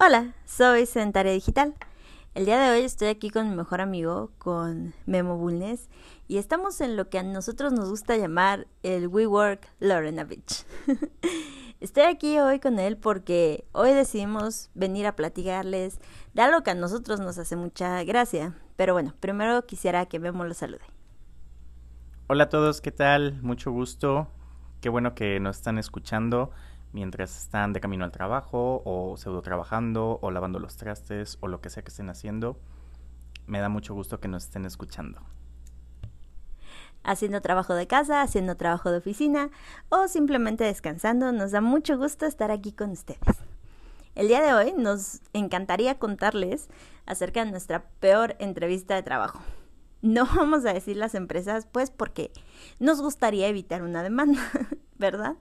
Hola, soy Sedentaria Digital. El día de hoy estoy aquí con mi mejor amigo, con Memo Bulnes, y estamos en lo que a nosotros nos gusta llamar el WeWork Lorenovich. estoy aquí hoy con él porque hoy decidimos venir a platicarles de algo que a nosotros nos hace mucha gracia. Pero bueno, primero quisiera que Memo lo salude. Hola a todos, ¿qué tal? Mucho gusto. Qué bueno que nos están escuchando mientras están de camino al trabajo o pseudo trabajando o lavando los trastes o lo que sea que estén haciendo. Me da mucho gusto que nos estén escuchando. Haciendo trabajo de casa, haciendo trabajo de oficina o simplemente descansando, nos da mucho gusto estar aquí con ustedes. El día de hoy nos encantaría contarles acerca de nuestra peor entrevista de trabajo. No vamos a decir las empresas, pues porque nos gustaría evitar una demanda, ¿verdad?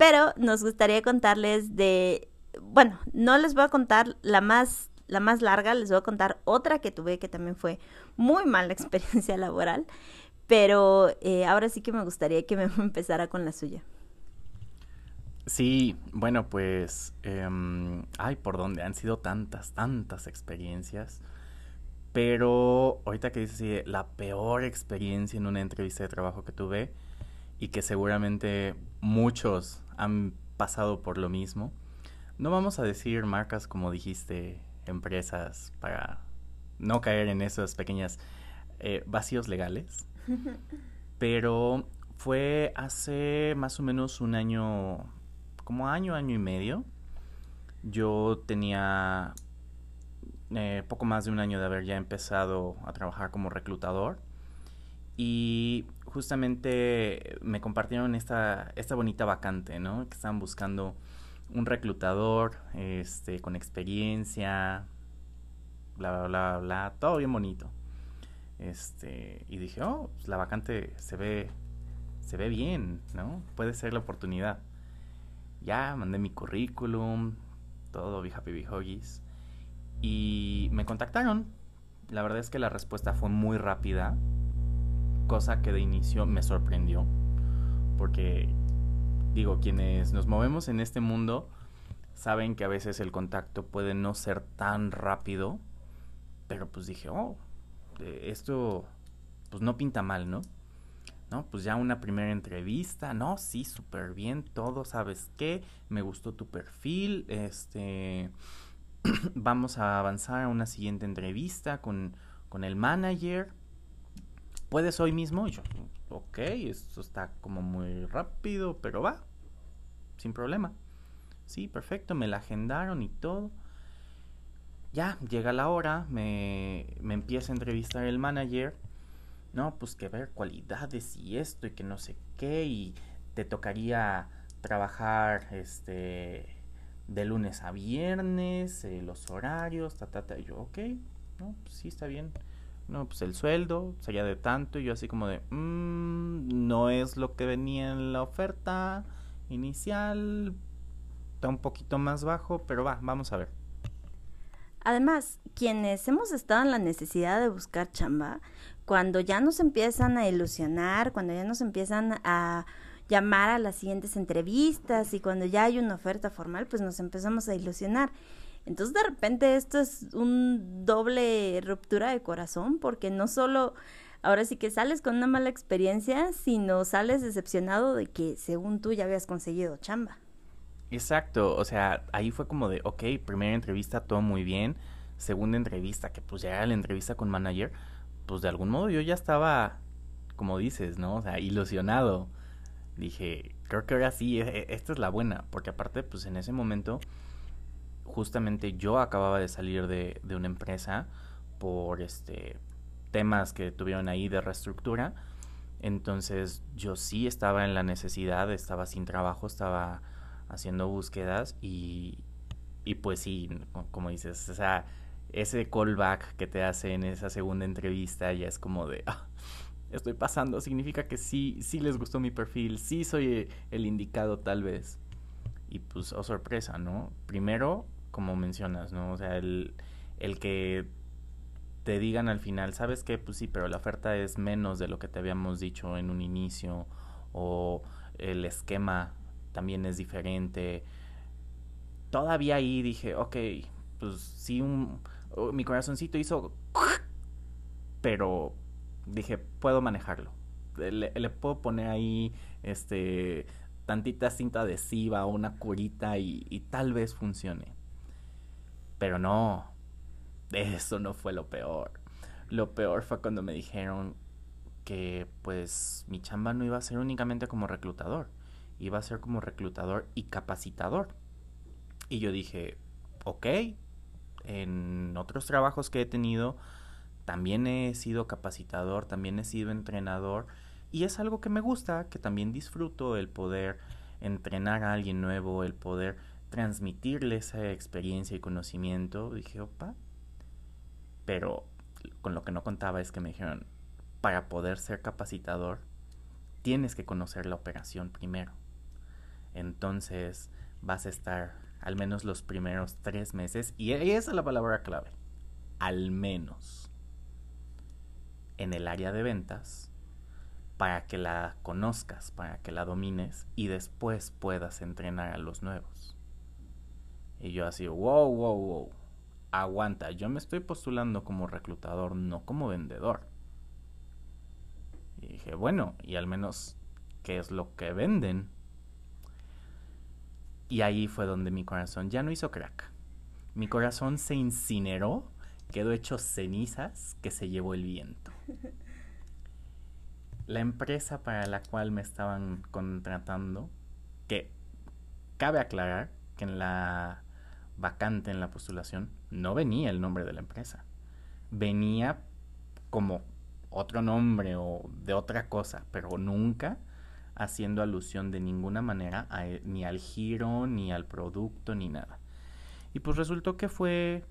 Pero nos gustaría contarles de, bueno, no les voy a contar la más, la más larga, les voy a contar otra que tuve que también fue muy mala experiencia laboral, pero eh, ahora sí que me gustaría que me empezara con la suya. Sí, bueno, pues, em, ay, por dónde han sido tantas, tantas experiencias. Pero ahorita que dices la peor experiencia en una entrevista de trabajo que tuve y que seguramente muchos han pasado por lo mismo. No vamos a decir marcas como dijiste, empresas, para no caer en esos pequeños eh, vacíos legales. Pero fue hace más o menos un año, como año, año y medio. Yo tenía eh, poco más de un año de haber ya empezado a trabajar como reclutador. Y justamente me compartieron esta, esta bonita vacante, ¿no? Que estaban buscando un reclutador este, con experiencia, bla, bla, bla, bla, todo bien bonito. Este, y dije, oh, pues la vacante se ve, se ve bien, ¿no? Puede ser la oportunidad. Ya mandé mi currículum, todo, be happy, be huggies. Y me contactaron. La verdad es que la respuesta fue muy rápida cosa que de inicio me sorprendió, porque digo, quienes nos movemos en este mundo saben que a veces el contacto puede no ser tan rápido, pero pues dije, oh, esto pues no pinta mal, ¿no? ¿no? Pues ya una primera entrevista, no, sí, súper bien, todo, ¿sabes qué? Me gustó tu perfil, este, vamos a avanzar a una siguiente entrevista con, con el manager ¿puedes hoy mismo? Y yo, ok, esto está como muy rápido, pero va, sin problema. Sí, perfecto, me la agendaron y todo. Ya, llega la hora, me, me empieza a entrevistar el manager. No, pues que ver cualidades y esto y que no sé qué y te tocaría trabajar este de lunes a viernes, eh, los horarios, ta, ta, ta. Y yo, ok, no, pues sí, está bien no, pues el sueldo sería de tanto y yo así como de, mmm, no es lo que venía en la oferta inicial, está un poquito más bajo, pero va, vamos a ver. Además, quienes hemos estado en la necesidad de buscar chamba, cuando ya nos empiezan a ilusionar, cuando ya nos empiezan a llamar a las siguientes entrevistas y cuando ya hay una oferta formal, pues nos empezamos a ilusionar. Entonces de repente esto es un doble ruptura de corazón porque no solo ahora sí que sales con una mala experiencia, sino sales decepcionado de que según tú ya habías conseguido chamba. Exacto, o sea, ahí fue como de, ok, primera entrevista todo muy bien, segunda entrevista, que pues ya era la entrevista con manager, pues de algún modo yo ya estaba, como dices, ¿no? O sea, ilusionado. Dije, creo que ahora sí, e, e, esta es la buena, porque aparte, pues en ese momento justamente yo acababa de salir de, de una empresa por este temas que tuvieron ahí de reestructura. Entonces yo sí estaba en la necesidad, estaba sin trabajo, estaba haciendo búsquedas y, y pues sí, como dices, o sea, ese callback que te hace en esa segunda entrevista ya es como de, ah, estoy pasando, significa que sí, sí les gustó mi perfil, sí soy el indicado tal vez. Y pues, oh sorpresa, ¿no? Primero como mencionas, ¿no? O sea, el, el que te digan al final, ¿sabes qué? Pues sí, pero la oferta es menos de lo que te habíamos dicho en un inicio o el esquema también es diferente. Todavía ahí dije, ok, pues sí, un, mi corazoncito hizo... Pero dije, puedo manejarlo. Le, puedo poner ahí, este, tantita cinta adhesiva o una curita y, y tal vez funcione. Pero no, eso no fue lo peor. Lo peor fue cuando me dijeron que pues mi chamba no iba a ser únicamente como reclutador, iba a ser como reclutador y capacitador. Y yo dije, ok, en otros trabajos que he tenido, también he sido capacitador, también he sido entrenador y es algo que me gusta, que también disfruto el poder entrenar a alguien nuevo, el poder transmitirle esa experiencia y conocimiento. Dije, opa, pero con lo que no contaba es que me dijeron, para poder ser capacitador, tienes que conocer la operación primero. Entonces vas a estar al menos los primeros tres meses, y esa es la palabra clave, al menos en el área de ventas, para que la conozcas, para que la domines y después puedas entrenar a los nuevos. Y yo así, wow, wow, wow, aguanta, yo me estoy postulando como reclutador, no como vendedor. Y dije, bueno, y al menos, ¿qué es lo que venden? Y ahí fue donde mi corazón ya no hizo crack. Mi corazón se incineró, quedó hecho cenizas que se llevó el viento. La empresa para la cual me estaban contratando, que cabe aclarar que en la vacante, en la postulación, no venía el nombre de la empresa. Venía como otro nombre o de otra cosa, pero nunca haciendo alusión de ninguna manera e, ni al giro, ni al producto, ni nada. Y pues resultó que fue,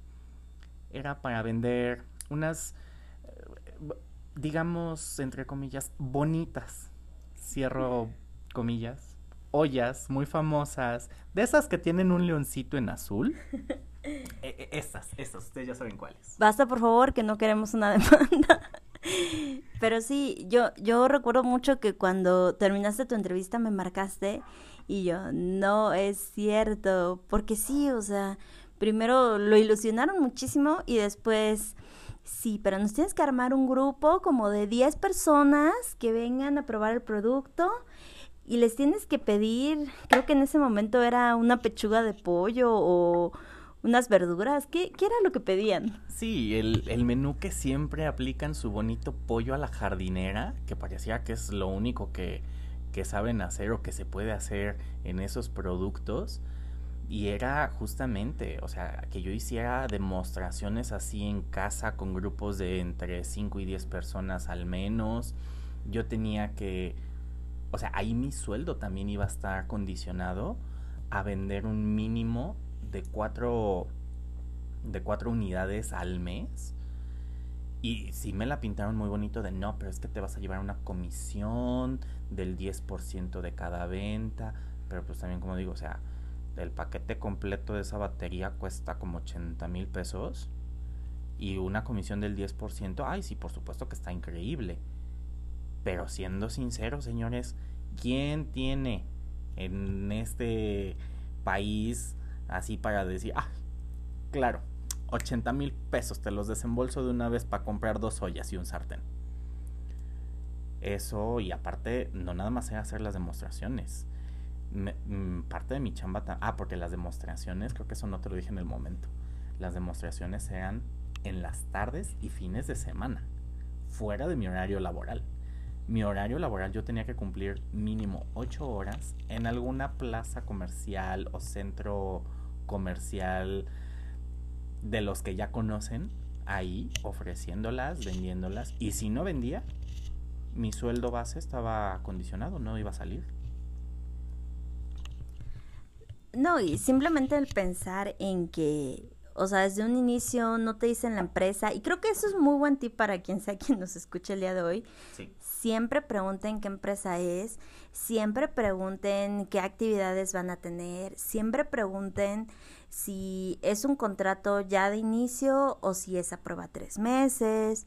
era para vender unas, eh, digamos, entre comillas, bonitas, cierro comillas, ollas muy famosas, de esas que tienen un leoncito en azul. E, e, esas, esas, ustedes ya saben cuáles. Basta, por favor, que no queremos una demanda. Pero sí, yo, yo recuerdo mucho que cuando terminaste tu entrevista me marcaste y yo, no es cierto, porque sí, o sea, primero lo ilusionaron muchísimo y después, sí, pero nos tienes que armar un grupo como de 10 personas que vengan a probar el producto y les tienes que pedir, creo que en ese momento era una pechuga de pollo o unas verduras. ¿Qué, ¿Qué, era lo que pedían? Sí, el, el, menú que siempre aplican su bonito pollo a la jardinera, que parecía que es lo único que, que saben hacer o que se puede hacer en esos productos. Y era justamente, o sea, que yo hiciera demostraciones así en casa con grupos de entre 5 y 10 personas al menos. Yo tenía que, o sea, ahí mi sueldo también iba a estar condicionado a vender un mínimo de cuatro, de cuatro unidades al mes. Y sí me la pintaron muy bonito de no, pero es que te vas a llevar una comisión del 10% de cada venta. Pero pues también como digo, o sea, el paquete completo de esa batería cuesta como 80 mil pesos. Y una comisión del 10%, ay sí, por supuesto que está increíble. Pero siendo sincero, señores, ¿quién tiene en este país Así para decir, ah, claro, 80 mil pesos te los desembolso de una vez para comprar dos ollas y un sartén. Eso, y aparte, no nada más era hacer las demostraciones. Mm, parte de mi chamba, ah, porque las demostraciones, creo que eso no te lo dije en el momento. Las demostraciones eran en las tardes y fines de semana, fuera de mi horario laboral. Mi horario laboral yo tenía que cumplir mínimo 8 horas en alguna plaza comercial o centro comercial de los que ya conocen ahí ofreciéndolas, vendiéndolas. Y si no vendía, mi sueldo base estaba condicionado, no iba a salir. No, y simplemente el pensar en que, o sea, desde un inicio no te dicen la empresa, y creo que eso es muy buen tip para quien sea quien nos escuche el día de hoy. Sí siempre pregunten qué empresa es, siempre pregunten qué actividades van a tener, siempre pregunten si es un contrato ya de inicio o si es a prueba tres meses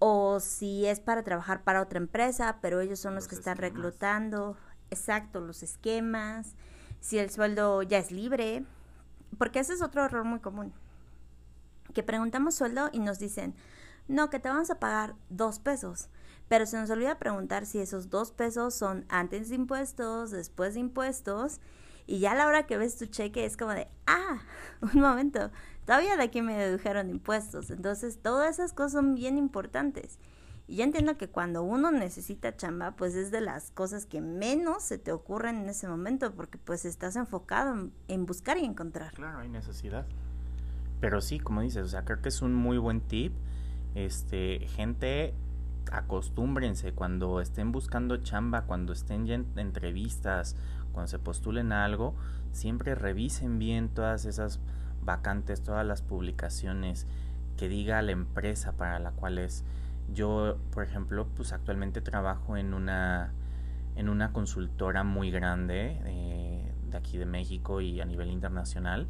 o si es para trabajar para otra empresa, pero ellos son los, que están reclutando, exacto, los esquemas, si el sueldo ya es libre, porque ese es otro error muy común. que preguntamos sueldo y nos dicen, no, que te vamos a pagar dos pesos. Pero se nos olvida preguntar si esos dos pesos son antes de impuestos, después de impuestos. Y ya a la hora que ves tu cheque es como de, ah, un momento, todavía de aquí me dedujeron impuestos. Entonces, todas esas cosas son bien importantes. Y yo entiendo que cuando uno necesita chamba, pues es de las cosas que menos se te ocurren en ese momento, porque pues estás enfocado en, buscar y encontrar. Claro, hay necesidad. Pero sí, como dices, o sea, creo que es un muy buen tip. Este, gente, acostúmbrense cuando estén buscando chamba, cuando estén en entrevistas, cuando se postulen a algo, siempre revisen bien todas esas vacantes, todas las publicaciones que diga la empresa para la cual es yo, por ejemplo, pues actualmente trabajo en una, en una consultora muy grande eh, de aquí de México y a nivel internacional.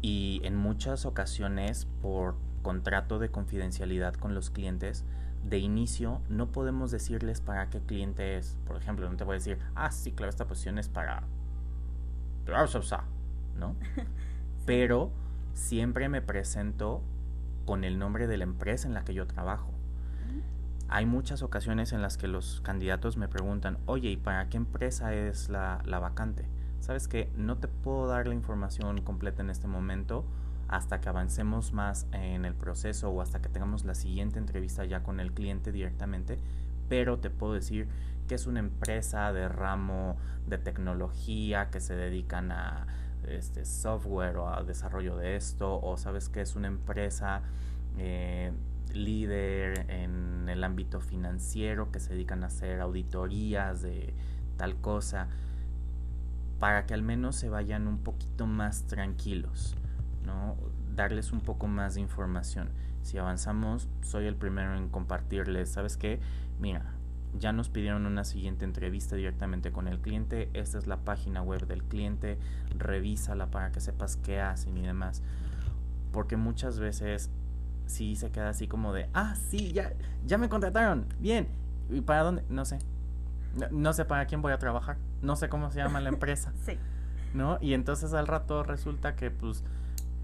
Y en muchas ocasiones, por contrato de confidencialidad con los clientes, de inicio no podemos decirles para qué cliente es. Por ejemplo, no te voy a decir, ah, sí, claro, esta posición es para... ¿No? Pero siempre me presento con el nombre de la empresa en la que yo trabajo hay muchas ocasiones en las que los candidatos me preguntan, oye, ¿y para qué empresa es la, vacante? Sabes que no te puedo dar la información completa en este momento hasta que avancemos más en el proceso o hasta que tengamos la siguiente entrevista ya con el cliente directamente, pero te puedo decir que es una empresa de ramo de tecnología que se dedican a este software o a desarrollo de esto, o sabes que es una empresa eh, líder en el ámbito financiero que se dedican a hacer auditorías de tal cosa para que al menos se vayan un poquito más tranquilos, ¿no? Darles un poco más de información. Si avanzamos, soy el primero en compartirles, ¿sabes qué? Mira, ya nos pidieron una siguiente entrevista directamente con el cliente, esta es la página web del cliente, revísala para que sepas qué hacen y demás. Porque muchas veces sí se queda así como de, ah, sí, ya, ya me contrataron, bien. ¿Y para dónde? No sé. No, sé para quién voy a trabajar. No sé cómo se llama la empresa. sí. ¿No? Y entonces al rato resulta que pues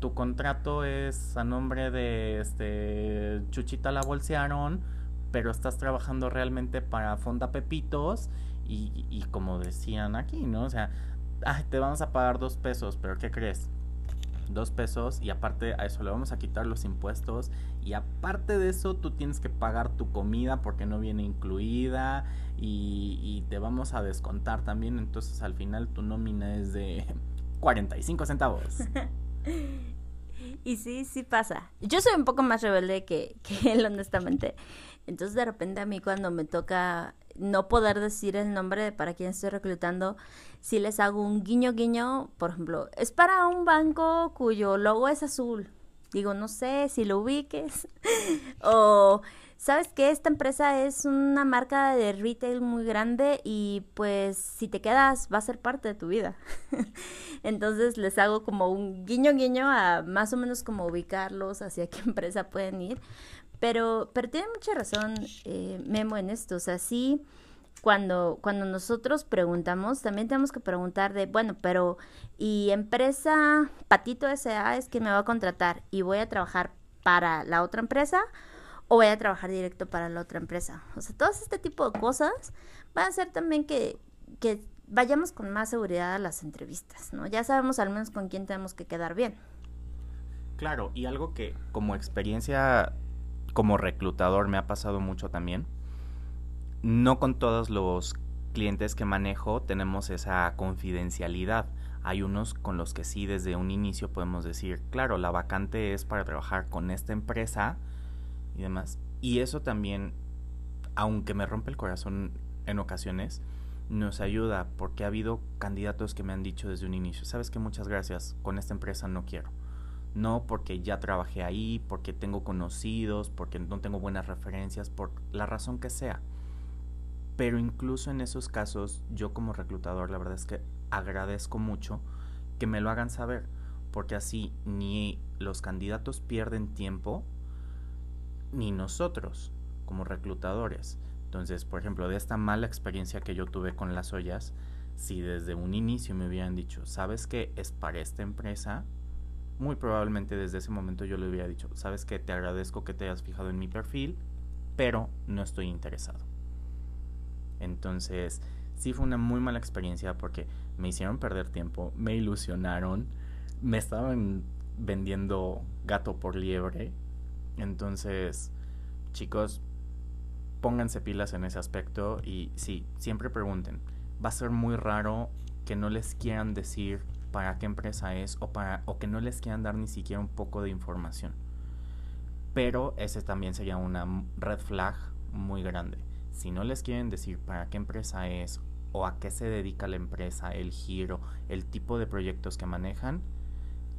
tu contrato es a nombre de este Chuchita la bolsearon, pero estás trabajando realmente para Fonda Pepitos y, y como decían aquí, ¿no? O sea, ay, te vamos a pagar dos pesos, pero ¿qué crees? dos pesos y aparte a eso le vamos a quitar los impuestos y aparte de eso tú tienes que pagar tu comida porque no viene incluida y, te vamos a descontar también entonces al final tu nómina es de 45 centavos. y sí, sí pasa. Yo soy un poco más rebelde que, él honestamente. Entonces de repente a mí cuando me toca no poder decir el nombre de para quién estoy reclutando, si les hago un guiño guiño, por ejemplo, es para un banco cuyo logo es azul. Digo, no sé si lo ubiques. o, ¿sabes que Esta empresa es una marca de retail muy grande y pues si te quedas va a ser parte de tu vida. Entonces les hago como un guiño guiño a más o menos como ubicarlos hacia qué empresa pueden ir. Pero, pero tiene mucha razón eh, Memo en esto. O sea, sí, cuando, cuando nosotros preguntamos, también tenemos que preguntar de, bueno, pero ¿y empresa Patito S.A. es que me va a contratar y voy a trabajar para la otra empresa? O voy a trabajar directo para la otra empresa. O sea, todo este tipo de cosas van a hacer también que, que vayamos con más seguridad a las entrevistas, ¿no? Ya sabemos al menos con quién tenemos que quedar bien. Claro, y algo que como experiencia como reclutador me ha pasado mucho también. No con todos los clientes que manejo tenemos esa confidencialidad. Hay unos con los que sí desde un inicio podemos decir, claro, la vacante es para trabajar con esta empresa y demás. Y eso también, aunque me rompe el corazón en ocasiones, nos ayuda porque ha habido candidatos que me han dicho desde un inicio, sabes que muchas gracias, con esta empresa no quiero no porque ya trabajé ahí, porque tengo conocidos, porque no tengo buenas referencias, por la razón que sea. Pero incluso en esos casos, yo como reclutador, la verdad es que agradezco mucho que me lo hagan saber, porque así ni los candidatos pierden tiempo, ni nosotros como reclutadores. Entonces, por ejemplo, de esta mala experiencia que yo tuve con las ollas, si desde un inicio me hubieran dicho, sabes que es para esta empresa, muy probablemente desde ese momento yo le hubiera dicho, sabes que te agradezco que te hayas fijado en mi perfil, pero no estoy interesado. Entonces, sí fue una muy mala experiencia porque me hicieron perder tiempo, me ilusionaron, me estaban vendiendo gato por liebre. Entonces, chicos, pónganse pilas en ese aspecto y sí, siempre pregunten. Va a ser muy raro que no les quieran decir para qué empresa es o para o que no les quieran dar ni siquiera un poco de información. Pero ese también sería una red flag muy grande. Si no les quieren decir para qué empresa es o a qué se dedica la empresa, el giro, el tipo de proyectos que manejan,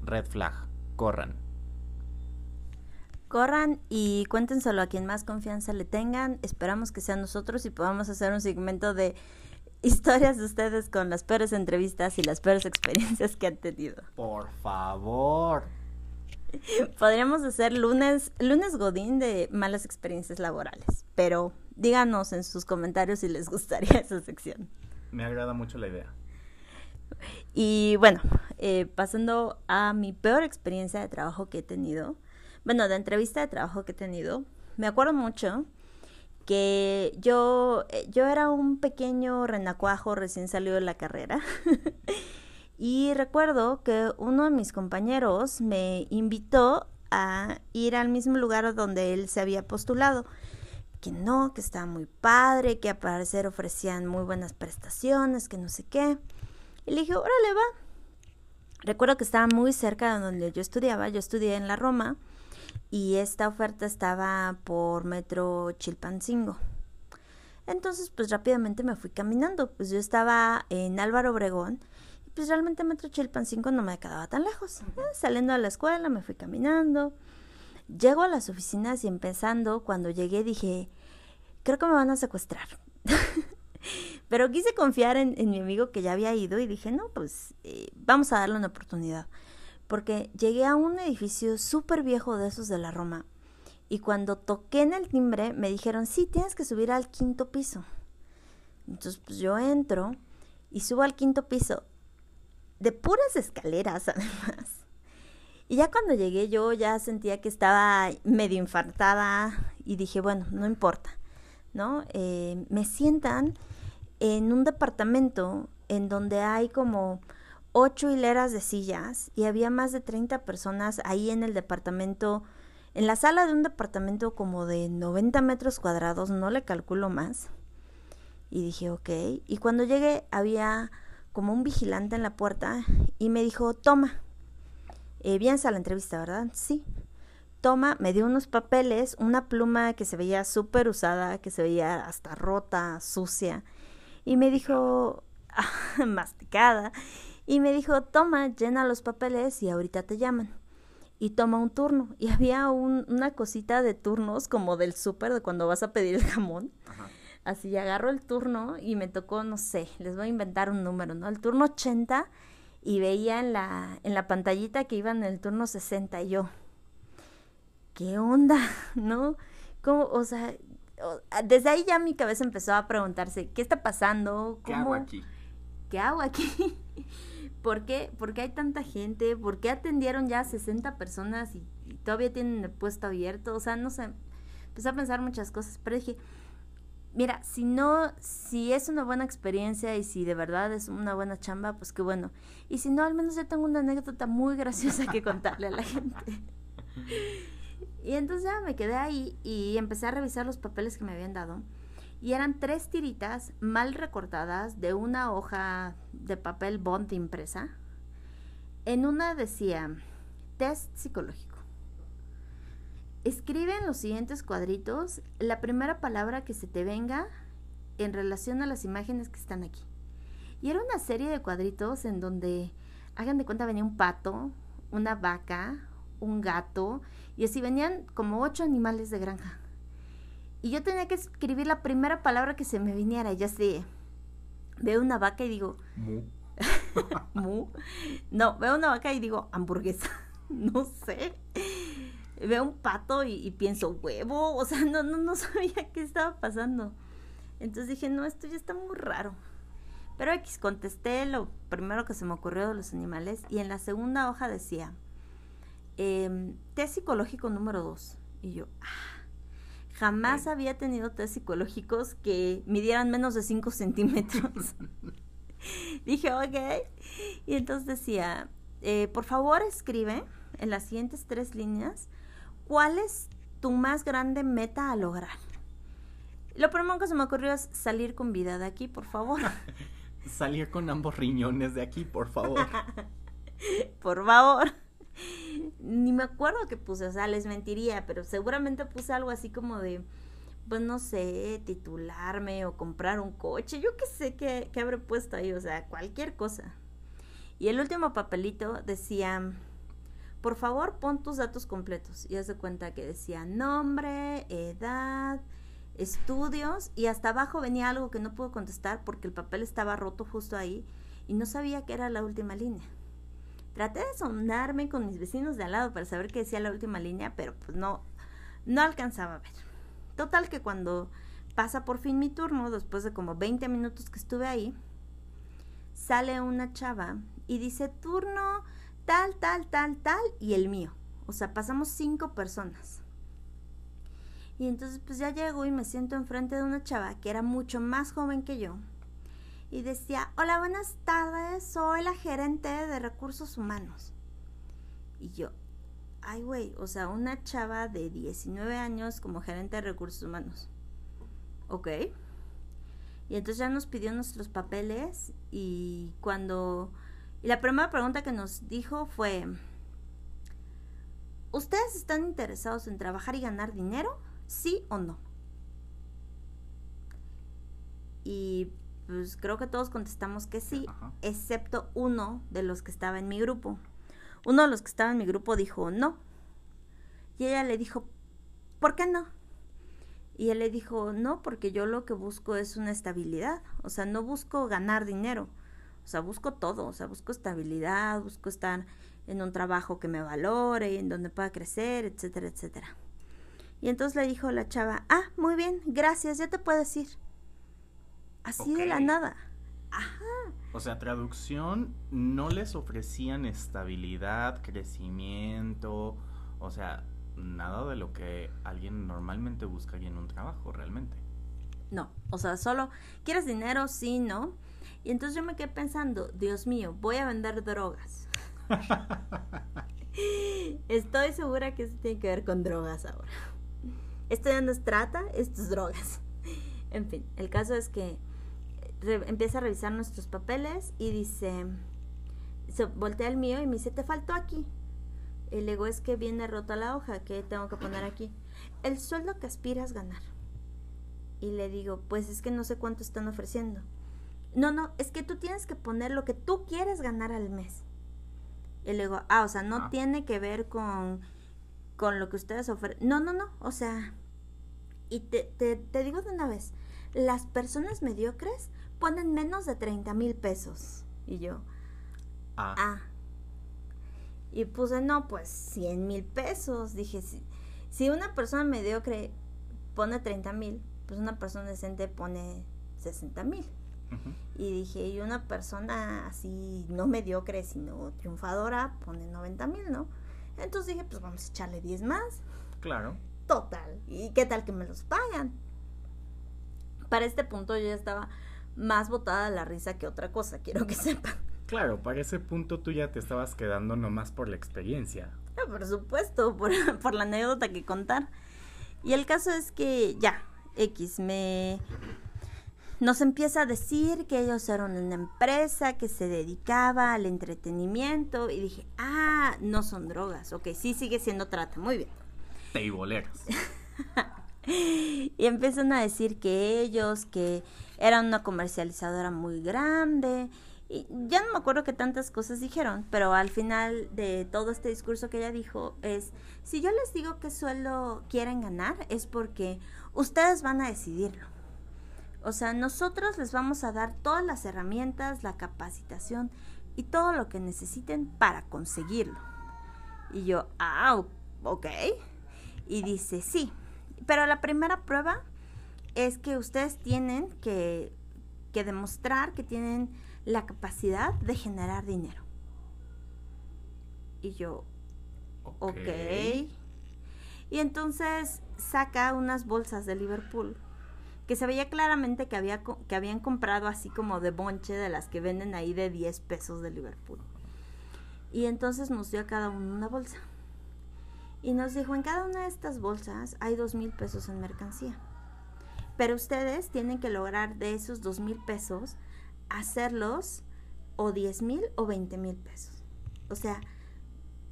red flag, corran. Corran y cuéntenselo a quien más confianza le tengan. Esperamos que sean nosotros y podamos hacer un segmento de historias de ustedes con las peores entrevistas y las peores experiencias que han tenido. Por favor. Podríamos hacer lunes, lunes Godín de malas experiencias laborales, pero díganos en sus comentarios si les gustaría esa sección. Me agrada mucho la idea. Y bueno, eh, pasando a mi peor experiencia de trabajo que he tenido, bueno, de entrevista de trabajo que he tenido, me acuerdo mucho que yo, eh, yo era un pequeño renacuajo recién salido de la carrera. y recuerdo que uno de mis compañeros me invitó a ir al mismo lugar donde él se había postulado. Que no, que estaba muy padre, que a parecer ofrecían muy buenas prestaciones, que no sé qué. Y le dije, órale, va. Recuerdo que estaba muy cerca de donde yo estudiaba. Yo estudié en la Roma y esta oferta estaba por metro Chilpancingo. Entonces, pues rápidamente me fui caminando. Pues yo estaba en Álvaro Obregón y pues realmente metro Chilpancingo no me quedaba tan lejos. Eh, saliendo a la escuela me fui caminando. Llego a las oficinas y empezando, cuando llegué dije, creo que me van a secuestrar. Pero quise confiar en, mi amigo que ya había ido y dije, no, pues eh, vamos a darle una oportunidad porque llegué a un edificio súper viejo de esos de la Roma y cuando toqué en el timbre me dijeron, sí, tienes que subir al quinto piso. Entonces pues yo entro y subo al quinto piso de puras escaleras además. Y ya cuando llegué yo ya sentía que estaba medio infartada y dije, bueno, no importa, ¿no? Eh, me sientan en un departamento en donde hay como ocho hileras de sillas y había más de 30 personas ahí en el departamento, en la sala de un departamento como de 90 metros cuadrados, no le calculo más. Y dije, ok. Y cuando llegué había como un vigilante en la puerta y me dijo, toma. Eh, a la entrevista, ¿verdad? Sí. Toma, me dio unos papeles, una pluma que se veía súper usada, que se veía hasta rota, sucia. Y me dijo, masticada y me dijo, toma, llena los papeles y ahorita te llaman. Y toma un turno. Y había una cosita de turnos como del súper de cuando vas a pedir el jamón. Así agarro el turno y me tocó, no sé, les voy a inventar un número, ¿no? El turno 80 y veía en la, en la pantallita que iban en el turno 60 y yo, ¿qué onda? ¿No? ¿Cómo? O sea, desde ahí ya mi cabeza empezó a preguntarse, ¿qué está pasando? ¿Cómo? ¿Qué hago aquí? ¿Qué hago aquí? ¿Por qué, ¿Por qué hay tanta gente? ¿Por qué atendieron ya 60 personas y, todavía tienen el puesto abierto? O sea, no sé, empecé a pensar muchas cosas, pero dije, mira, si no, si es una buena experiencia y si de verdad es una buena chamba, pues qué bueno. Y si no, al menos yo tengo una anécdota muy graciosa que contarle a la gente. Y entonces ya me quedé ahí y empecé a revisar los papeles que me habían dado y eran tres tiritas mal recortadas de una hoja de papel bond impresa. En una decía, test psicológico. Escribe en los siguientes cuadritos la primera palabra que se te venga en relación a las imágenes que están aquí. Y era una serie de cuadritos en donde, hagan de cuenta, venía un pato, una vaca, un gato, y así venían como ocho animales de granja. Y yo tenía que escribir la primera palabra que se me viniera. Y yo así, veo una vaca y digo... Mu. Mu. No, veo una vaca y digo hamburguesa. no sé. Veo un pato y, pienso huevo. O sea, no, no, no sabía qué estaba pasando. Entonces dije, no, esto ya está muy raro. Pero X, contesté lo primero que se me ocurrió de los animales y en la segunda hoja decía, em, test psicológico número 2. Y yo, ah, jamás había tenido test psicológicos que midieran menos de 5 centímetros. Dije, ok. Y entonces decía, eh, por favor escribe en las siguientes tres líneas cuál es tu más grande meta a lograr. Lo primero que se me ocurrió es salir con vida de aquí, por favor. salir con ambos riñones de aquí, por favor. por favor. Ni me acuerdo que puse, o sea, les mentiría, pero seguramente puse algo así como de, pues no sé, titularme o comprar un coche, yo qué sé qué, qué habré puesto ahí, o sea, cualquier cosa. Y el último papelito decía, por favor pon tus datos completos. Y hace cuenta que decía nombre, edad, estudios y hasta abajo venía algo que no pudo contestar porque el papel estaba roto justo ahí y no sabía que era la última línea. Traté de sonarme con mis vecinos de al lado para saber qué decía la última línea, pero pues no, no alcanzaba a ver. Total que cuando pasa por fin mi turno, después de como 20 minutos que estuve ahí, sale una chava y dice turno tal, tal, tal, tal y el mío. O sea, pasamos cinco personas. Y entonces pues ya llego y me siento enfrente de una chava que era mucho más joven que yo. Y decía, hola, buenas tardes, soy la gerente de recursos humanos. Y yo, ay güey, o sea, una chava de 19 años como gerente de recursos humanos. Ok. Y entonces ya nos pidió nuestros papeles y cuando y la primera pregunta que nos dijo fue, ¿ustedes están interesados en trabajar y ganar dinero? ¿Sí o no? Y pues creo que todos contestamos que sí, excepto uno de los que estaba en mi grupo. Uno de los que estaba en mi grupo dijo no. Y ella le dijo, ¿por qué no? Y él le dijo, no, porque yo lo que busco es una estabilidad. O sea, no busco ganar dinero. O sea, busco todo, o sea, busco estabilidad, busco estar en un trabajo que me valore, en donde pueda crecer, etcétera, etcétera. Y entonces le dijo la chava, ah, muy bien, gracias, ya te puedes ir. Así de la nada. Ajá. O sea, traducción, no les ofrecían estabilidad, crecimiento, o sea, nada de lo que alguien normalmente buscaría en un trabajo, realmente. No, o sea, solo, ¿quieres dinero? Sí, no. Y entonces yo me quedé pensando, Dios mío, voy a vender drogas. Estoy segura que esto tiene que ver con drogas ahora. Esto ya no es trata, esto es drogas. En fin, el caso es que empieza a revisar nuestros papeles y dice, se voltea el mío y me dice, te faltó aquí. Y le digo, es que viene rota la hoja, ¿qué tengo que poner aquí? El sueldo que aspiras ganar. Y le digo, pues es que no sé cuánto están ofreciendo. No, no, es que tú tienes que poner lo que tú quieres ganar al mes. Y le digo, ah, o sea, no ah. tiene que ver con, con lo que ustedes ofrecen. No, no, no, o sea, y te, te, te digo de una vez, las personas mediocres ponen menos de 30 mil pesos. Y yo, ah. ah. Y puse, no, pues 100 mil pesos. Dije, si, si una persona mediocre pone 30 mil, pues una persona decente pone 60 mil. Y dije, y una persona así, no mediocre, sino triunfadora, pone 90 mil, ¿no? Entonces dije, pues vamos a echarle 10 más. Claro. Total. ¿Y qué tal que me los pagan? Para este punto yo ya estaba más botada la risa que otra cosa, quiero que sepan. Claro, para ese punto tú ya te estabas quedando nomás por la experiencia. Ah, por supuesto, por, por la anécdota que contar. Y el caso es que ya, X, me, nos empieza a decir que ellos eran una empresa que se dedicaba al entretenimiento y dije, ah, no son drogas, ok, sí sigue siendo trata, muy bien. Teiboleras. y empiezan a decir que ellos, que eran una comercializadora muy grande. Y ya no me acuerdo qué tantas cosas dijeron, pero al final de todo este discurso que ella dijo es, si yo les digo qué sueldo quieren ganar, es porque ustedes van a decidirlo. O sea, nosotros les vamos a dar todas las herramientas, la capacitación y todo lo que necesiten para conseguirlo. Y yo, ah, ok. Y dice, sí, pero la primera prueba es que ustedes tienen que, que demostrar que tienen la capacidad de generar dinero. Y yo, ok. Y entonces saca unas bolsas de Liverpool que se veía claramente que, había, que habían comprado así como de bonche de las que venden ahí de 10 pesos de Liverpool. Y entonces nos dio a cada uno una bolsa. Y nos dijo, en cada una de estas bolsas hay dos mil pesos en mercancía. Pero ustedes tienen que lograr de esos dos mil pesos hacerlos o 10 mil o 20 mil pesos. O sea,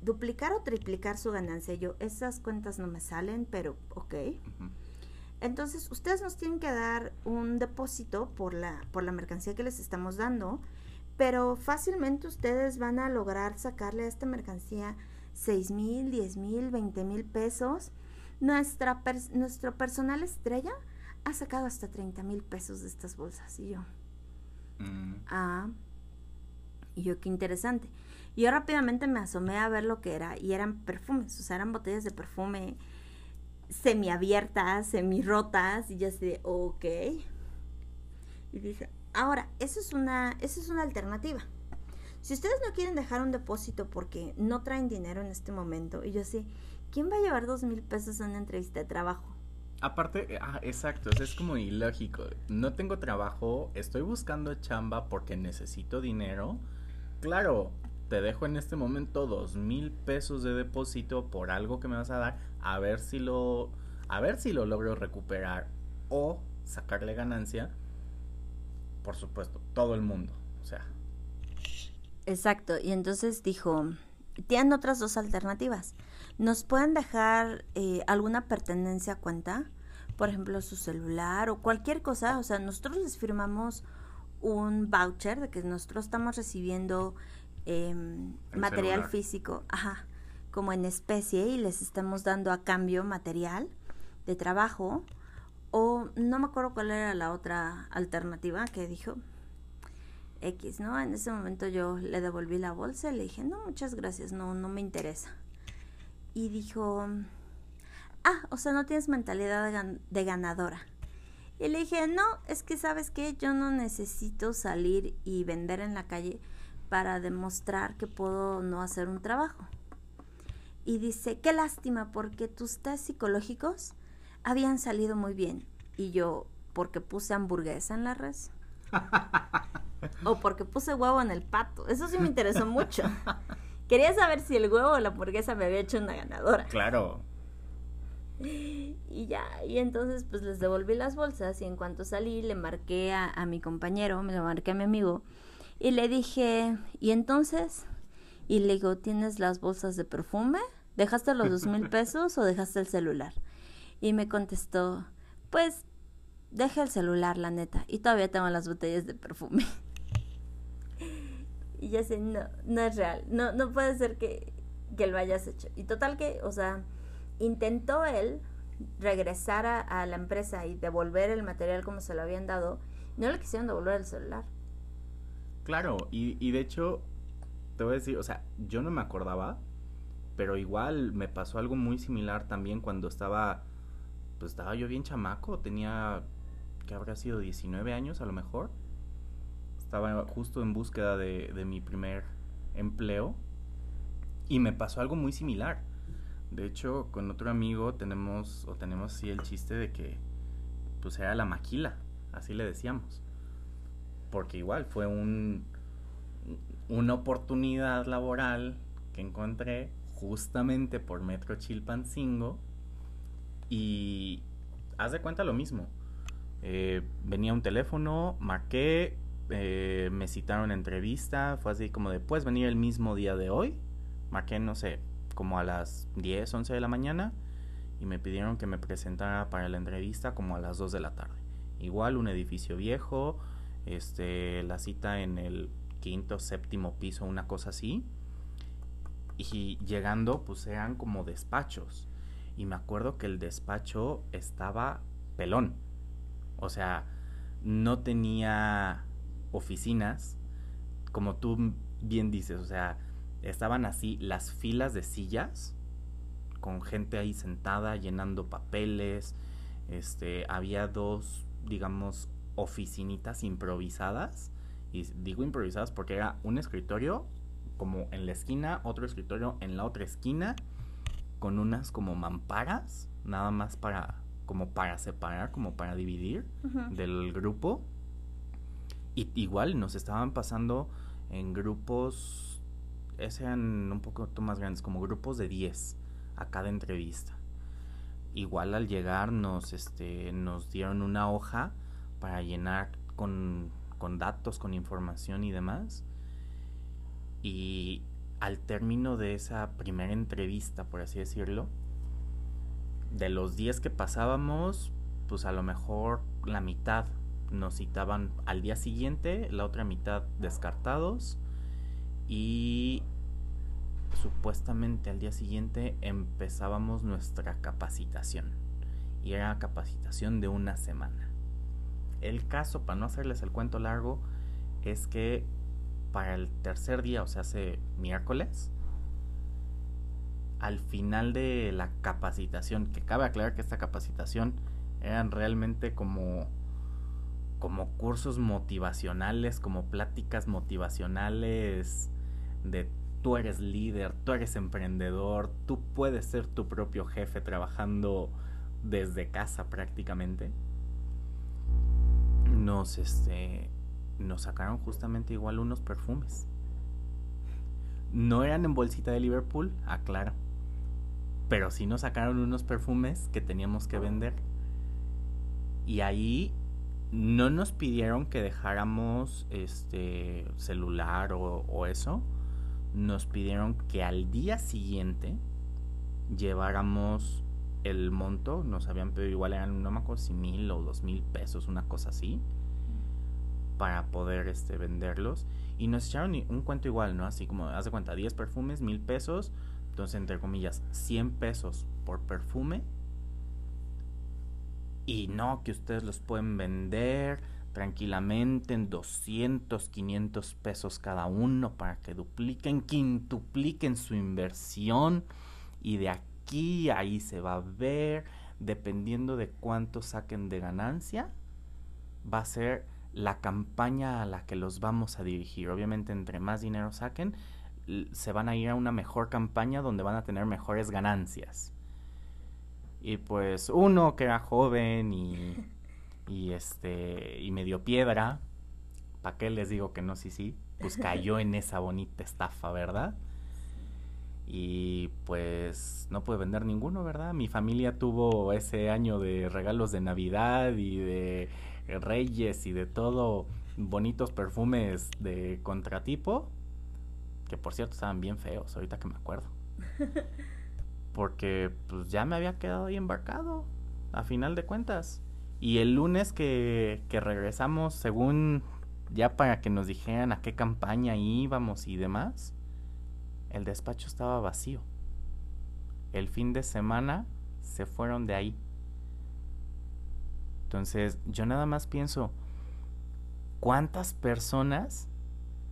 duplicar o triplicar su ganancia. Yo, esas cuentas no me salen, pero ok. Entonces, ustedes nos tienen que dar un depósito por la, por la mercancía que les estamos dando, pero fácilmente ustedes van a lograr sacarle a esta mercancía 6 mil, 10 mil, 20 mil pesos. Nuestra nuestro personal estrella ha sacado hasta 30 mil pesos de estas bolsas. Y yo, mm. ah, y yo, qué interesante. Y yo rápidamente me asomé a ver lo que era. Y eran perfumes, o sea, eran botellas de perfume semiabiertas, semi-rotas. Y yo así ok. Y dije, ahora, eso es una, eso es una alternativa. Si ustedes no quieren dejar un depósito porque no traen dinero en este momento, y yo sé, ¿quién va a llevar dos mil pesos en una entrevista de trabajo? Aparte, eh, ah, exacto, es como ilógico. No tengo trabajo, estoy buscando chamba porque necesito dinero claro, te dejo en este momento dos mil pesos de depósito por algo que me vas a dar, a ver si lo, a ver si lo logro recuperar o sacarle ganancia. Por supuesto, todo el mundo, o sea. Exacto, y entonces dijo, tienen otras dos alternativas. Nos pueden dejar eh, alguna pertenencia a cuenta, por ejemplo, su celular o cualquier cosa. O sea, nosotros les firmamos un voucher de que nosotros estamos recibiendo em, material físico, ajá, como en especie y les estamos dando a cambio material de trabajo o no me acuerdo cuál era la otra alternativa que dijo X, ¿no? En ese momento yo le devolví la bolsa y le dije, no, muchas gracias, no, no me interesa. Y dijo, ah, o sea, no tienes mentalidad de ganadora. Y le dije, no, es que sabes que yo no necesito salir y vender en la calle para demostrar que puedo no hacer un trabajo. Y dice, qué lástima, porque tus test psicológicos habían salido muy bien. Y yo, porque puse hamburguesa en la res. o porque puse huevo en el pato. Eso sí me interesó mucho. Quería saber si el huevo o la hamburguesa me había hecho una ganadora. Claro. Y ya, y entonces pues les devolví las bolsas y en cuanto salí le marqué a, mi compañero, me lo marqué a mi amigo y le dije, ¿y entonces? Y le digo, ¿tienes las bolsas de perfume? ¿Dejaste los dos mil pesos o dejaste el celular? Y me contestó, pues deja el celular, la neta, y todavía tengo las botellas de perfume. Y ya sé, no, no es real, no, no puede ser que, que lo hayas hecho. Y total que, o sea, intentó él regresar a, la empresa y devolver el material como se lo habían dado, no le quisieron devolver el celular. Claro, y, y de hecho, te voy a decir, o sea, yo no me acordaba, pero igual me pasó algo muy similar también cuando estaba, pues estaba yo bien chamaco, tenía, que habrá sido 19 años a lo mejor. Estaba justo en búsqueda de, de mi primer empleo y me pasó algo muy similar de hecho, con otro amigo tenemos, o tenemos así el chiste de que, pues era la maquila, así le decíamos. Porque igual fue un, una oportunidad laboral que encontré justamente por Metro Chilpancingo y haz de cuenta lo mismo. Eh, venía un teléfono, marqué, eh, me citaron entrevista, fue así como de, puedes venir el mismo día de hoy. Marqué, no sé, como a las 10, 11 de la mañana y me pidieron que me presentara para la entrevista como a las 2 de la tarde. Igual un edificio viejo, este, la cita en el quinto, séptimo piso, una cosa así. Y llegando, pues eran como despachos. Y me acuerdo que el despacho estaba pelón. O sea, no tenía oficinas, como tú bien dices, o sea, estaban así las filas de sillas con gente ahí sentada llenando papeles. Este, había dos, digamos, oficinitas improvisadas. Y digo improvisadas porque era un escritorio como en la esquina, otro escritorio en la otra esquina con unas como mamparas, nada más para, como para separar, como para dividir del grupo. Y igual nos estaban pasando en grupos, ese eran un poco más grandes, como grupos de 10 a cada entrevista. Igual al llegar nos, este, nos dieron una hoja para llenar con, con datos, con información y demás. Y al término de esa primera entrevista, por así decirlo, de los 10 que pasábamos, pues a lo mejor la mitad nos citaban al día siguiente, la otra mitad descartados y supuestamente al día siguiente empezábamos nuestra capacitación y era capacitación de una semana. El caso, para no hacerles el cuento largo, es que para el tercer día, o sea, hace miércoles, al final de la capacitación, que cabe aclarar que esta capacitación eran realmente como como cursos motivacionales, como pláticas motivacionales de tú eres líder, tú eres emprendedor, tú puedes ser tu propio jefe trabajando desde casa prácticamente. Nos este nos sacaron justamente igual unos perfumes. No eran en bolsita de Liverpool, aclaro. Pero sí nos sacaron unos perfumes que teníamos que vender. Y ahí no nos pidieron que dejáramos este celular o, eso. Nos pidieron que al día siguiente lleváramos el monto. Nos habían pedido igual eran, no me acuerdo si mil o dos mil pesos, una cosa así para poder este, venderlos. Y nos echaron un cuento igual, ¿no? Así como, haz de cuenta, 10 perfumes, mil pesos. Entonces, entre comillas, 100 pesos por perfume. Y no, que ustedes los pueden vender tranquilamente en 200, 500 pesos cada uno para que dupliquen, quintupliquen su inversión. Y de aquí ahí se va a ver, dependiendo de cuánto saquen de ganancia, va a ser la campaña a la que los vamos a dirigir. Obviamente, entre más dinero saquen, se van a ir a una mejor campaña donde van a tener mejores ganancias. Y pues uno que era joven y, y este y medio piedra, ¿para qué les digo que no sí sí? Pues cayó en esa bonita estafa, ¿verdad? Y pues no pude vender ninguno, ¿verdad? Mi familia tuvo ese año de regalos de Navidad y de reyes y de todo bonitos perfumes de contratipo, que por cierto estaban bien feos, ahorita que me acuerdo. Porque pues ya me había quedado ahí embarcado, a final de cuentas. Y el lunes que, que regresamos, según ya para que nos dijeran a qué campaña íbamos y demás, el despacho estaba vacío. El fin de semana se fueron de ahí. Entonces, yo nada más pienso, ¿cuántas personas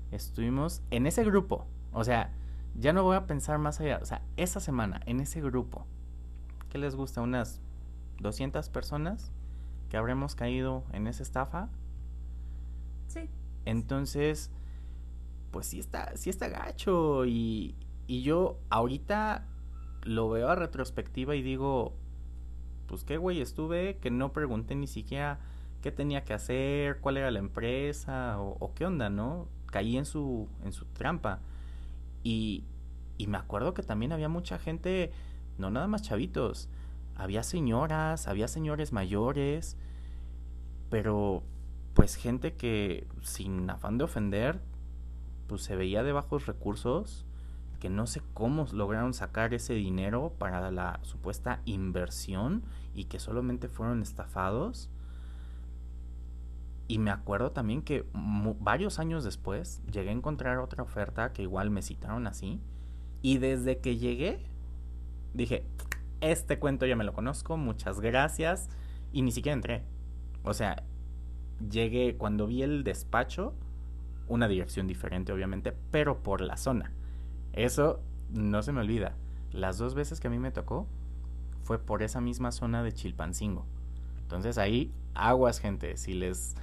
estuvimos en ese grupo? O sea, ya no voy a pensar más allá. O sea, esa semana, en ese grupo, ¿qué les gusta? ¿Unas 200 personas que habremos caído en esa estafa? Sí. Entonces, pues sí está, sí está gacho. Y, y yo ahorita lo veo a retrospectiva y digo, pues qué güey estuve, que no pregunté ni siquiera qué tenía que hacer, cuál era la empresa o, qué onda, ¿no? Caí en su, en su trampa. Y, y me acuerdo que también había mucha gente, no nada más chavitos, había señoras, había señores mayores, pero pues gente que sin afán de ofender, pues se veía de bajos recursos que no sé cómo lograron sacar ese dinero para la supuesta inversión y que solamente fueron estafados. Y me acuerdo también que varios años después llegué a encontrar otra oferta que igual me citaron así. Y desde que llegué, dije, este cuento ya me lo conozco, muchas gracias. Y ni siquiera entré. O sea, llegué cuando vi el despacho, una dirección diferente obviamente, pero por la zona. Eso no se me olvida. Las dos veces que a mí me tocó fue por esa misma zona de Chilpancingo. Entonces ahí, aguas, gente. Si les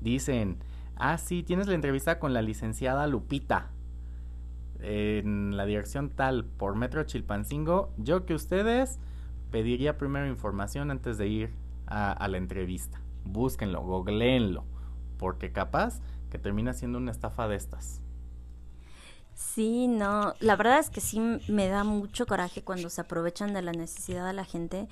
dicen, ah, sí, tienes la entrevista con la licenciada Lupita. en la dirección tal por Metro Chilpancingo, yo que ustedes pediría primero información antes de ir a, la entrevista. Búsquenlo, googleenlo, porque capaz que termina siendo una estafa de estas. Sí, no, la verdad es que sí me da mucho coraje cuando se aprovechan de la necesidad de la gente,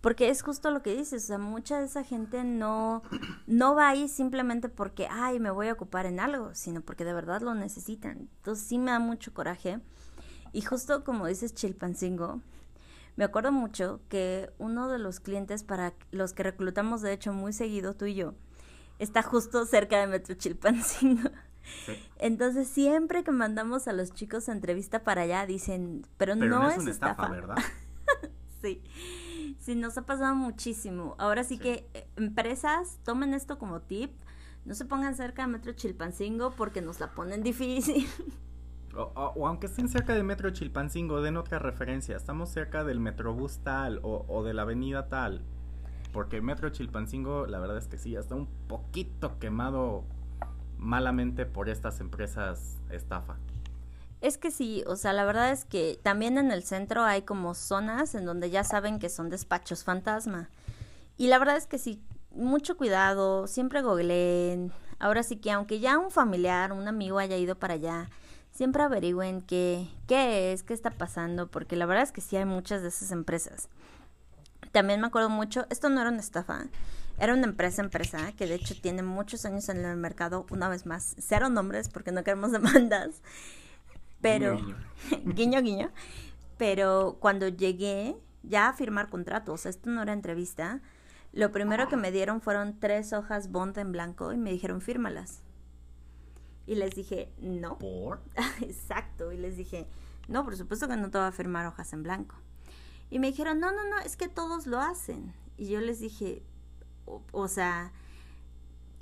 porque es justo lo que dices, o sea, mucha de esa gente no, no va ahí simplemente porque, ay, me voy a ocupar en algo, sino porque de verdad lo necesitan. Entonces sí me da mucho coraje. Y justo como dices Chilpancingo, me acuerdo mucho que uno de los clientes para los que reclutamos, de hecho, muy seguido, tú y yo, está justo cerca de Metro Chilpancingo. Entonces, siempre que mandamos a los chicos a entrevista para allá, dicen, pero, no, es, una estafa, ¿verdad? sí. Sí, nos ha pasado muchísimo. Ahora sí, que eh, empresas tomen esto como tip. No se pongan cerca de Metro Chilpancingo porque nos la ponen difícil. O, aunque estén cerca de Metro Chilpancingo, den otra referencia. Estamos cerca del Metrobús tal o, o de la avenida tal. Porque Metro Chilpancingo, la verdad es que sí, está un poquito quemado malamente por estas empresas estafa. Es que sí, o sea, la verdad es que también en el centro hay como zonas en donde ya saben que son despachos fantasma. Y la verdad es que sí, mucho cuidado, siempre googleen. Ahora sí que aunque ya un familiar, un amigo haya ido para allá, siempre averigüen qué, qué es, qué está pasando, porque la verdad es que sí hay muchas de esas empresas. También me acuerdo mucho, esto no era una estafa, era una empresa empresa que de hecho tiene muchos años en el mercado, una vez más, cero nombres porque no queremos demandas, pero guiño guiño, pero cuando llegué ya a firmar contratos, esto no era entrevista, lo primero que me dieron fueron tres hojas bond en blanco y me dijeron fírmalas. Y les dije, no. ¿Por? Exacto. Y les dije, no, por supuesto que no te va a firmar hojas en blanco. Y me dijeron, no, no, no, es que todos lo hacen. Y yo les dije, o, sea,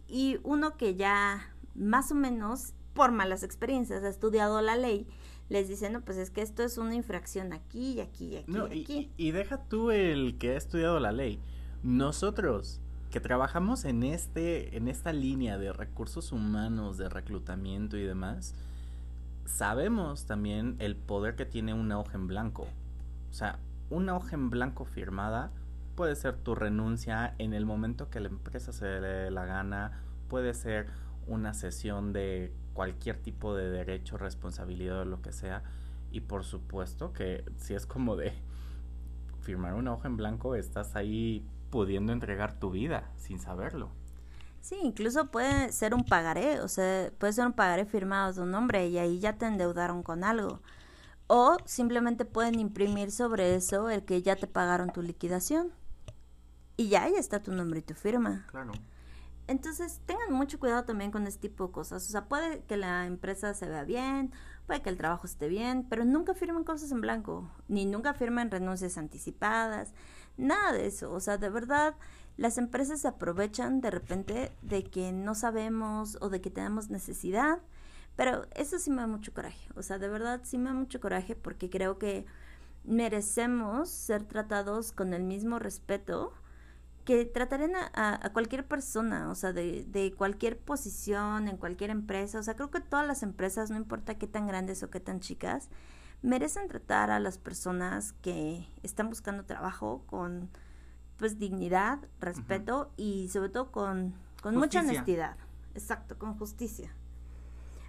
y uno que ya más o menos, por malas experiencias, ha estudiado la ley, les dice, no, pues es que esto es una infracción aquí y aquí y aquí. y, aquí. y deja tú el que ha estudiado la ley. Nosotros que trabajamos en este en esta línea de recursos humanos, de reclutamiento y demás, sabemos también el poder que tiene una hoja en blanco. O sea, una hoja en blanco firmada puede ser tu renuncia en el momento que la empresa se le dé la gana, puede ser una sesión de cualquier tipo de derecho, responsabilidad o lo que sea. Y por supuesto que si es como de firmar una hoja en blanco, estás ahí pudiendo entregar tu vida sin saberlo. Sí, incluso puede ser un pagaré, o sea, puede ser un pagaré firmado a tu nombre y ahí ya te endeudaron con algo. O simplemente pueden imprimir sobre eso el que ya te pagaron tu liquidación. Y ya ahí está tu nombre y tu firma. Claro. Entonces, tengan mucho cuidado también con este tipo de cosas. O sea, puede que la empresa se vea bien, puede que el trabajo esté bien, pero nunca firmen cosas en blanco, ni nunca firmen renuncias anticipadas, Nada de eso. O sea, de verdad, las empresas se aprovechan de repente de que no sabemos o de que tenemos necesidad. Pero eso sí me da mucho coraje. O sea, de verdad sí me da mucho coraje porque creo que merecemos ser tratados con el mismo respeto que tratarían a, a, cualquier persona, o sea, de, de, cualquier posición, en cualquier empresa. O sea, creo que todas las empresas, no importa qué tan grandes o qué tan chicas, merecen tratar a las personas que están buscando trabajo con pues dignidad, respeto y sobre todo con, con mucha honestidad. Exacto, con justicia.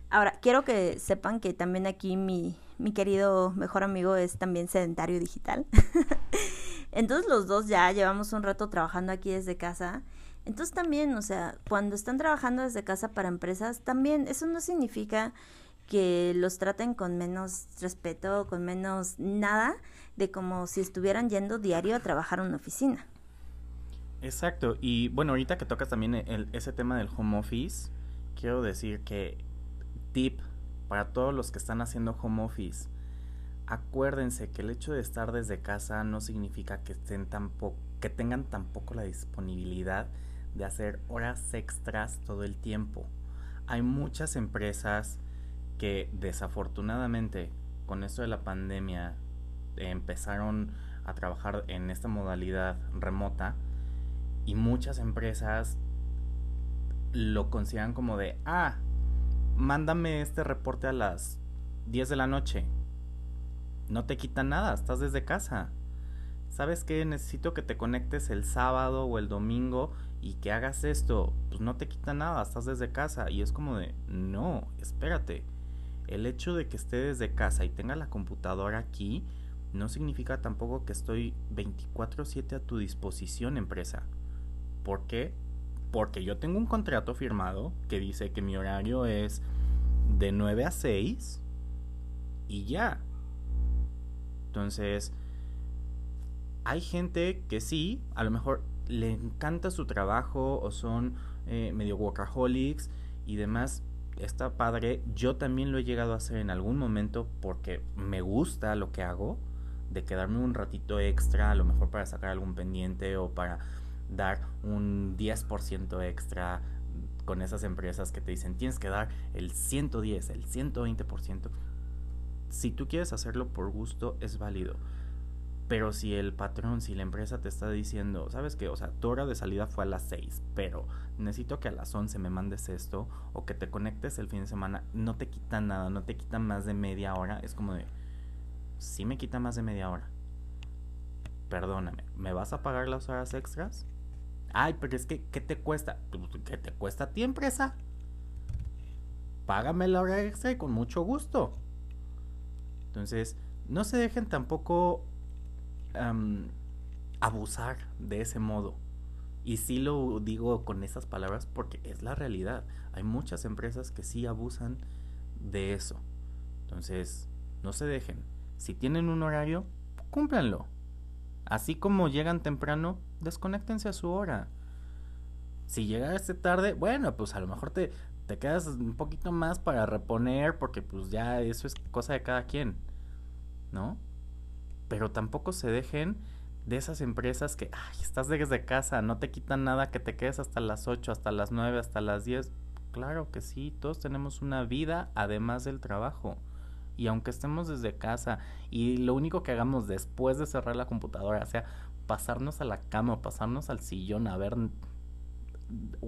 Ahora, quiero que sepan que también aquí mi, mi querido mejor amigo es también sedentario digital. Entonces los dos ya llevamos un rato trabajando aquí desde casa. Entonces también, o sea, cuando están trabajando desde casa para empresas, también eso no significa que los traten con menos respeto, con menos nada de como si estuvieran yendo diario a trabajar en una oficina. Exacto, y bueno, ahorita que tocas también ese tema del home office, quiero decir que tip para todos los que están haciendo home office, acuérdense que el hecho de estar desde casa no significa que estén tampoco que tengan tampoco la disponibilidad de hacer horas extras todo el tiempo. Hay muchas empresas que desafortunadamente con esto de la pandemia empezaron a trabajar en esta modalidad remota y muchas empresas lo consideran como de, ah, mándame este reporte a las 10 de la noche. No te quita nada, estás desde casa. ¿Sabes qué? Necesito que te conectes el sábado o el domingo y que hagas esto. Pues no te quita nada, estás desde casa. Y es como de, no, espérate. El hecho de que esté desde casa y tenga la computadora aquí no significa tampoco que estoy 24/7 a tu disposición, empresa. ¿Por qué? Porque yo tengo un contrato firmado que dice que mi horario es de 9 a 6 y ya. Entonces, hay gente que sí, a lo mejor le encanta su trabajo o son eh, medio workaholics y demás. Está padre. Yo también lo he llegado a hacer en algún momento porque me gusta lo que hago. De quedarme un ratito extra, a lo mejor para sacar algún pendiente o para dar un 10% extra con esas empresas que te dicen tienes que dar el 110, el 120%. Si tú quieres hacerlo por gusto, es válido. Pero si el patrón, si la empresa te está diciendo, ¿sabes qué? O sea, tu hora de salida fue a las 6, pero necesito que a las 11 me mandes esto o que te conectes el fin de semana, no te quita nada, no te quita más de media hora. Es como de, sí me quita más de media hora. Perdóname, ¿me vas a pagar las horas extras? Ay, pero es que, ¿qué te cuesta? Pues, ¿Qué te cuesta a ti, empresa? Págame la hora extra y con mucho gusto. Entonces, no se dejen tampoco abusar de ese modo. Y sí lo digo con esas palabras porque es la realidad. Hay muchas empresas que sí abusan de eso. Entonces, no se dejen. Si tienen un horario, cúmplanlo. Así como llegan temprano, desconéctense a su hora. Si llegaste tarde, bueno, pues a lo mejor te, te quedas un poquito más para reponer porque pues ya eso es cosa de cada quien. ¿No? pero tampoco se dejen de esas empresas que, ay, estás desde casa, no te quitan nada, que te quedes hasta las 8, hasta las 9, hasta las 10. Claro que sí, todos tenemos una vida además del trabajo. Y aunque estemos desde casa y lo único que hagamos después de cerrar la computadora sea pasarnos a la cama pasarnos al sillón a ver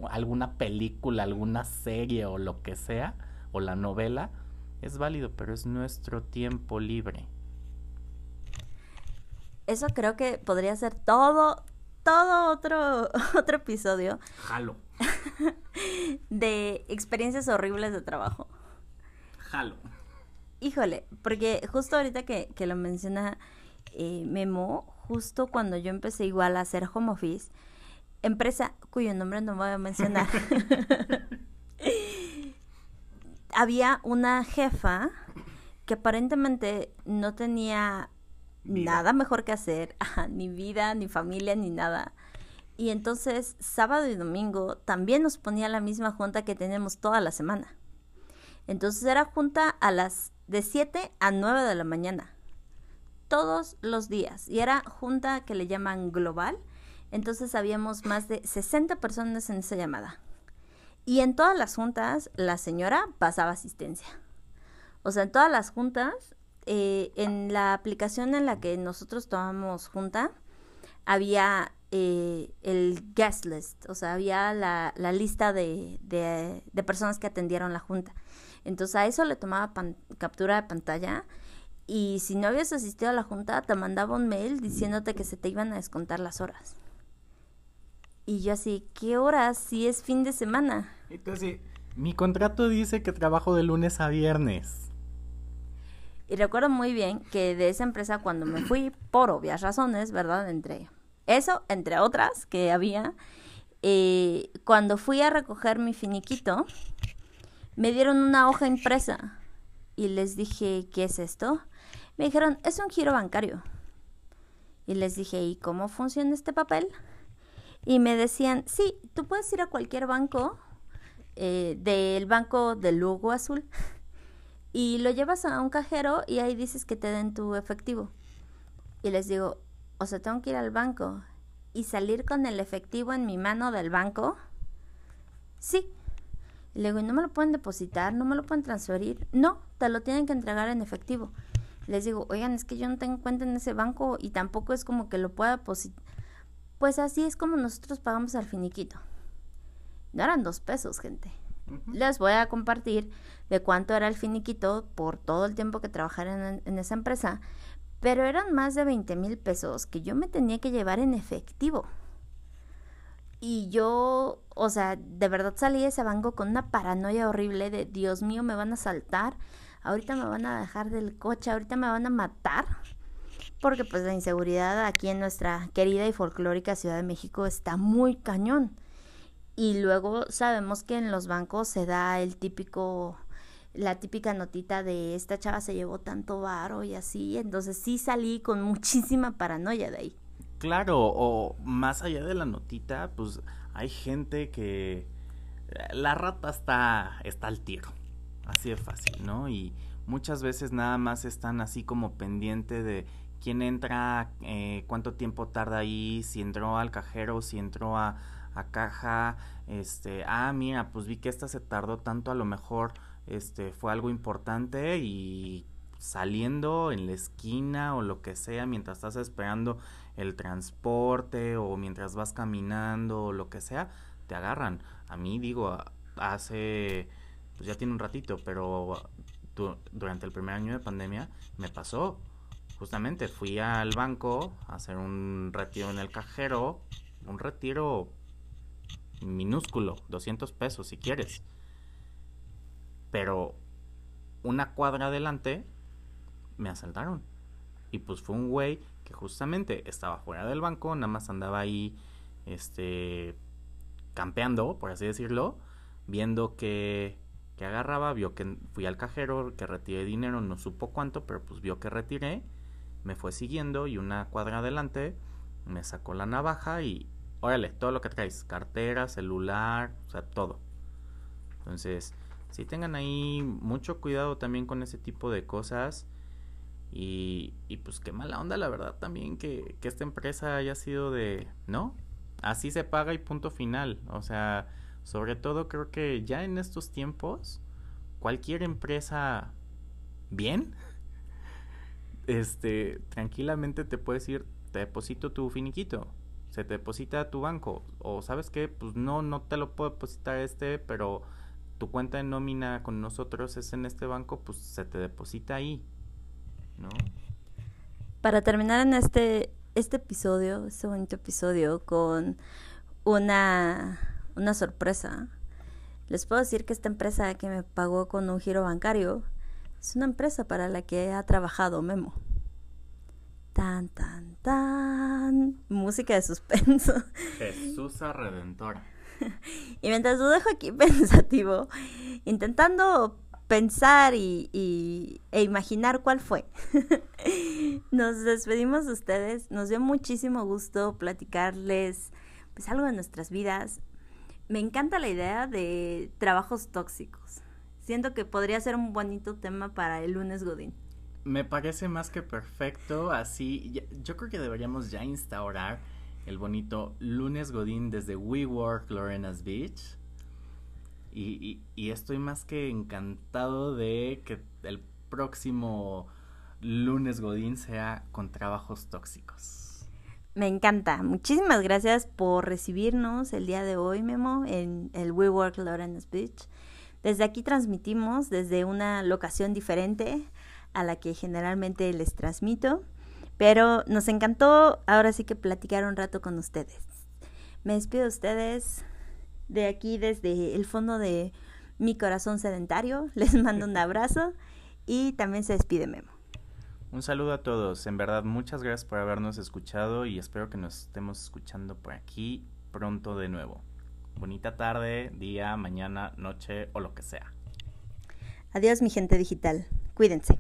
alguna película, alguna serie o lo que sea, o la novela, es válido, pero es nuestro tiempo libre eso creo que podría ser todo, todo otro, otro episodio. Jalo. de experiencias horribles de trabajo. Jalo. Híjole, porque justo ahorita que, lo menciona eh, Memo, justo cuando yo empecé igual a hacer home office, empresa cuyo nombre no voy a mencionar, había una jefa que aparentemente no tenía nada mejor que hacer, ni vida, ni familia, ni nada. Y entonces sábado y domingo también nos ponía la misma junta que tenemos toda la semana. Entonces era junta a las de 7 a 9 de la mañana. Todos los días. Y era junta que le llaman global. Entonces habíamos más de 60 personas en esa llamada. Y en todas las juntas la señora pasaba asistencia. O sea, en todas las juntas eh, en la aplicación en la que nosotros tomamos junta, había eh, el guest list, o sea, había la, lista de, de, personas que atendieron la junta. Entonces a eso le tomaba captura de pantalla y si no habías asistido a la junta, te mandaba un mail diciéndote que se te iban a descontar las horas. Y yo así, ¿qué horas si es fin de semana? Entonces, mi contrato dice que trabajo de lunes a viernes. Y recuerdo muy bien que de esa empresa cuando me fui, por obvias razones, ¿verdad? Entre eso, entre otras que había, eh, cuando fui a recoger mi finiquito, me dieron una hoja impresa y les dije, ¿qué es esto? Me dijeron, es un giro bancario. Y les dije, ¿y cómo funciona este papel? Y me decían, sí, tú puedes ir a cualquier banco, eh, del banco del logo azul, y lo llevas a un cajero y ahí dices que te den tu efectivo. Y les digo, o sea, tengo que ir al banco y salir con el efectivo en mi mano del banco. Sí. Y le digo, ¿y no me lo pueden depositar? ¿No me lo pueden transferir? No, te lo tienen que entregar en efectivo. Les digo, oigan, es que yo no tengo cuenta en ese banco y tampoco es como que lo pueda depositar. Pues así es como nosotros pagamos al finiquito. No eran dos pesos, gente Les voy a compartir de cuánto era el finiquito por todo el tiempo que trabajara en, en esa empresa, pero eran más de 20 mil pesos que yo me tenía que llevar en efectivo. Y yo, o sea, de verdad salí de ese banco con una paranoia horrible de, Dios mío, me van a saltar, ahorita me van a dejar del coche, ahorita me van a matar. Porque pues la inseguridad aquí en nuestra querida y folclórica Ciudad de México está muy cañón. Y luego sabemos que en los bancos se da el típico, la típica notita de esta chava se llevó tanto varo y así. Entonces sí salí con muchísima paranoia de ahí. Claro, o más allá de la notita, pues hay gente que la rata está, está al tiro, así de fácil, ¿no? Y muchas veces nada más están así como pendiente de quién entra, eh, cuánto tiempo tarda ahí, si entró al cajero, si entró a, a caja, este, ah, mira, pues vi que esta se tardó tanto, a lo mejor este fue algo importante y saliendo en la esquina o lo que sea mientras estás esperando el transporte o mientras vas caminando o lo que sea, te agarran. A mí digo, hace, pues ya tiene un ratito, pero durante el primer año de pandemia me pasó. Justamente fui al banco a hacer un retiro en el cajero, un retiro minúsculo, 200 pesos si quieres. Pero una cuadra adelante me asaltaron. Y pues fue un güey que justamente estaba fuera del banco, nada más andaba ahí, este, campeando, por así decirlo, viendo que, que agarraba, vio que fui al cajero, que retiré dinero, no supo cuánto, pero pues vio que retiré, me fue siguiendo y una cuadra adelante me sacó la navaja y, órale, todo lo que traes, cartera, celular, o sea, todo. Entonces, si tengan ahí mucho cuidado también con ese tipo de cosas. Y, y pues qué mala onda, la verdad, también que, que esta empresa haya sido de, ¿no? Así se paga y punto final. O sea, sobre todo creo que ya en estos tiempos, cualquier empresa bien, este, tranquilamente te puedes ir, te deposito tu finiquito, se te deposita a tu banco, o sabes qué, pues no, no te lo puedo depositar este, pero tu cuenta de nómina con nosotros es en este banco, pues se te deposita ahí. Para terminar en este, este episodio, este bonito episodio, con una, una sorpresa, les puedo decir que esta empresa que me pagó con un giro bancario es una empresa para la que ha trabajado Memo. Tan, tan, tan. Música de suspenso. Jesús Redentora. y mientras lo dejo aquí pensativo, intentando pensar y, e imaginar cuál fue. nos despedimos de ustedes. Nos dio muchísimo gusto platicarles pues algo de nuestras vidas. Me encanta la idea de trabajos tóxicos. Siento que podría ser un bonito tema para el lunes Godín. Me parece más que perfecto. Así, yo creo que deberíamos ya instaurar el bonito lunes Godín desde WeWork Lorena's Beach y, estoy más que encantado de que el próximo lunes Godín sea con trabajos tóxicos. Me encanta. Muchísimas gracias por recibirnos el día de hoy, Memo, en el WeWork Lawrence Beach. Desde aquí transmitimos desde una locación diferente a la que generalmente les transmito, pero nos encantó ahora sí que platicar un rato con ustedes. Me despido de ustedes de aquí desde el fondo de mi corazón sedentario. Les mando un abrazo y también se despide Memo. Un saludo a todos. En verdad, muchas gracias por habernos escuchado y espero que nos estemos escuchando por aquí pronto de nuevo. Bonita tarde, día, mañana, noche o lo que sea. Adiós mi gente digital. Cuídense.